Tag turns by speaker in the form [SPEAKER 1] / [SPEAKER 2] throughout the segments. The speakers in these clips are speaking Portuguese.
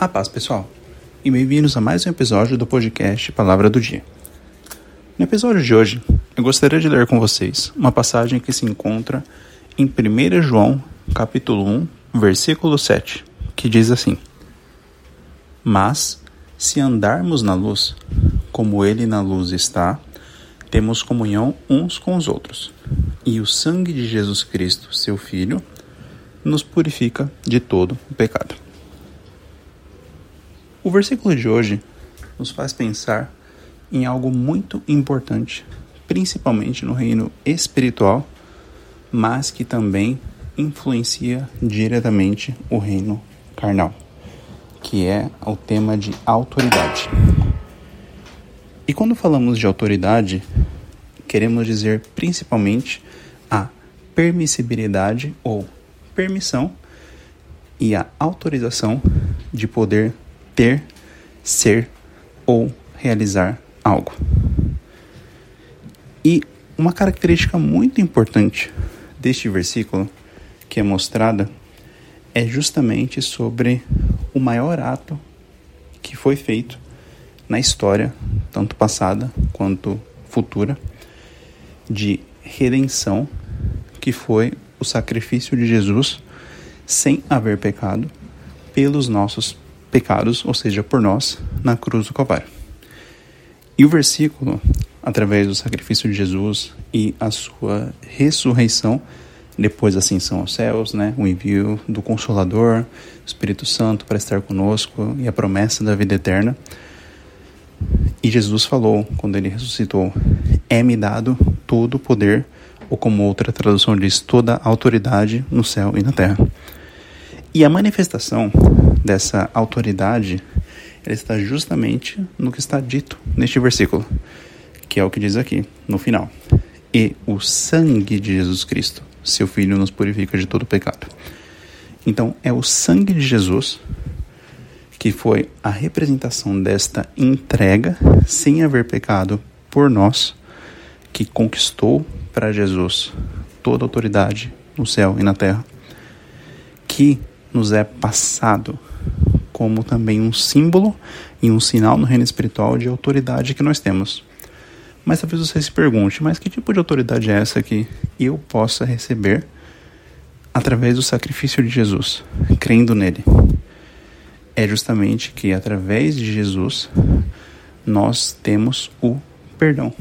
[SPEAKER 1] A paz, pessoal, e bem-vindos a mais um episódio do podcast Palavra do Dia. No episódio de hoje, eu gostaria de ler com vocês uma passagem que se encontra em 1 João, capítulo 1, versículo 7, que diz assim: Mas, se andarmos na luz, como ele na luz está, temos comunhão uns com os outros, e o sangue de Jesus Cristo, seu Filho, nos purifica de todo o pecado. O versículo de hoje nos faz pensar em algo muito importante, principalmente no reino espiritual, mas que também influencia diretamente o reino carnal, que é o tema de autoridade. E quando falamos de autoridade, queremos dizer principalmente a permissibilidade ou permissão e a autorização de poder ter, ser ou realizar algo. E uma característica muito importante deste versículo que é mostrada é justamente sobre o maior ato que foi feito na história, tanto passada quanto futura, de redenção, que foi o sacrifício de Jesus sem haver pecado pelos nossos pecados, ou seja, por nós, na cruz do Calvário. E o versículo, através do sacrifício de Jesus e a sua ressurreição, depois da ascensão aos céus, né, o envio do Consolador, Espírito Santo para estar conosco e a promessa da vida eterna. E Jesus falou, quando ele ressuscitou: É-me dado todo o poder, ou como outra tradução diz, toda a autoridade no céu e na terra. E a manifestação dessa autoridade ela está justamente no que está dito neste versículo, que é o que diz aqui no final. E o sangue de Jesus Cristo, seu Filho, nos purifica de todo pecado. Então, é o sangue de Jesus que foi a representação desta entrega, sem haver pecado por nós, que conquistou para Jesus toda a autoridade no céu e na terra, que nos é passado como também um símbolo e um sinal no reino espiritual de autoridade que nós temos. Mas talvez você se pergunte, mas que tipo de autoridade é essa que eu possa receber através do sacrifício de Jesus, crendo nele? É justamente que através de Jesus nós temos o perdão.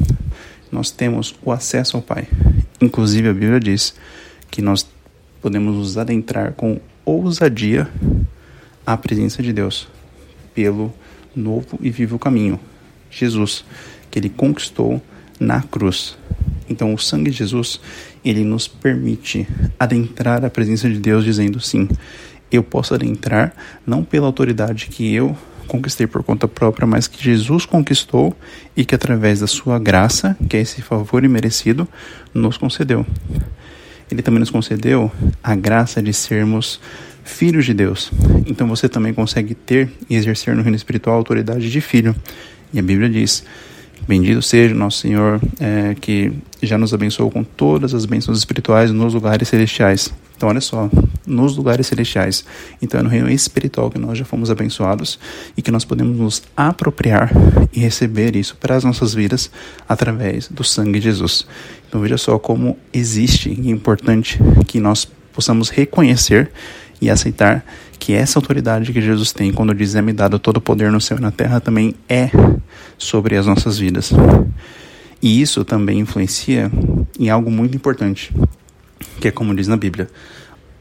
[SPEAKER 1] Nós temos o acesso ao Pai. Inclusive a Bíblia diz que nós podemos nos adentrar com ousadia à presença de Deus pelo novo e vivo caminho, Jesus, que ele conquistou na cruz. Então, o sangue de Jesus, ele nos permite adentrar a presença de Deus, dizendo sim, eu posso adentrar não pela autoridade que eu conquistei por conta própria, mas que Jesus conquistou e que através da sua graça, que é esse favor imerecido, nos concedeu. Ele também nos concedeu a graça de sermos filhos de Deus. Então você também consegue ter e exercer no reino espiritual a autoridade de filho. E a Bíblia diz: Bendito seja nosso Senhor, é, que já nos abençoou com todas as bênçãos espirituais nos lugares celestiais. Então, olha só, nos lugares celestiais. Então, é no reino espiritual que nós já fomos abençoados e que nós podemos nos apropriar e receber isso para as nossas vidas através do sangue de Jesus. Então, veja só como existe e é importante que nós possamos reconhecer e aceitar que essa autoridade que Jesus tem quando diz é me dado todo o poder no céu e na terra também é sobre as nossas vidas. E isso também influencia em algo muito importante, que é como diz na Bíblia: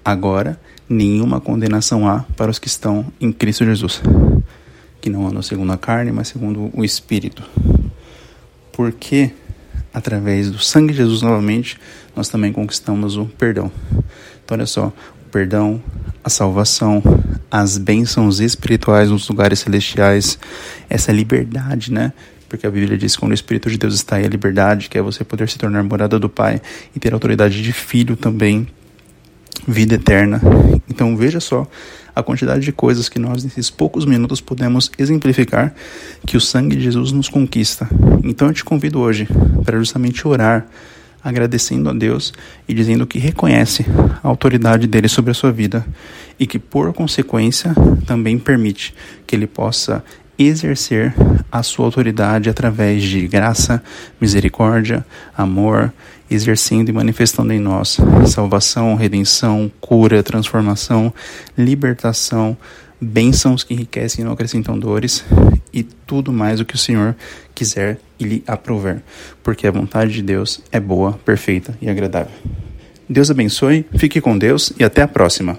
[SPEAKER 1] agora nenhuma condenação há para os que estão em Cristo Jesus, que não andam segundo a carne, mas segundo o Espírito. Porque através do sangue de Jesus novamente nós também conquistamos o perdão. Então olha só, o perdão, a salvação, as bênçãos espirituais nos lugares celestiais, essa liberdade, né? Porque a Bíblia diz que quando o Espírito de Deus está aí, a liberdade, que é você poder se tornar morada do Pai e ter autoridade de filho também, vida eterna. Então veja só a quantidade de coisas que nós, nesses poucos minutos, podemos exemplificar que o sangue de Jesus nos conquista. Então eu te convido hoje para justamente orar agradecendo a Deus e dizendo que reconhece a autoridade dele sobre a sua vida e que, por consequência, também permite que ele possa exercer a sua autoridade através de graça, misericórdia, amor, exercendo e manifestando em nós salvação, redenção, cura, transformação, libertação, bênçãos que enriquecem e não acrescentam dores e tudo mais o que o Senhor quiser e lhe aprover, porque a vontade de Deus é boa, perfeita e agradável. Deus abençoe, fique com Deus e até a próxima.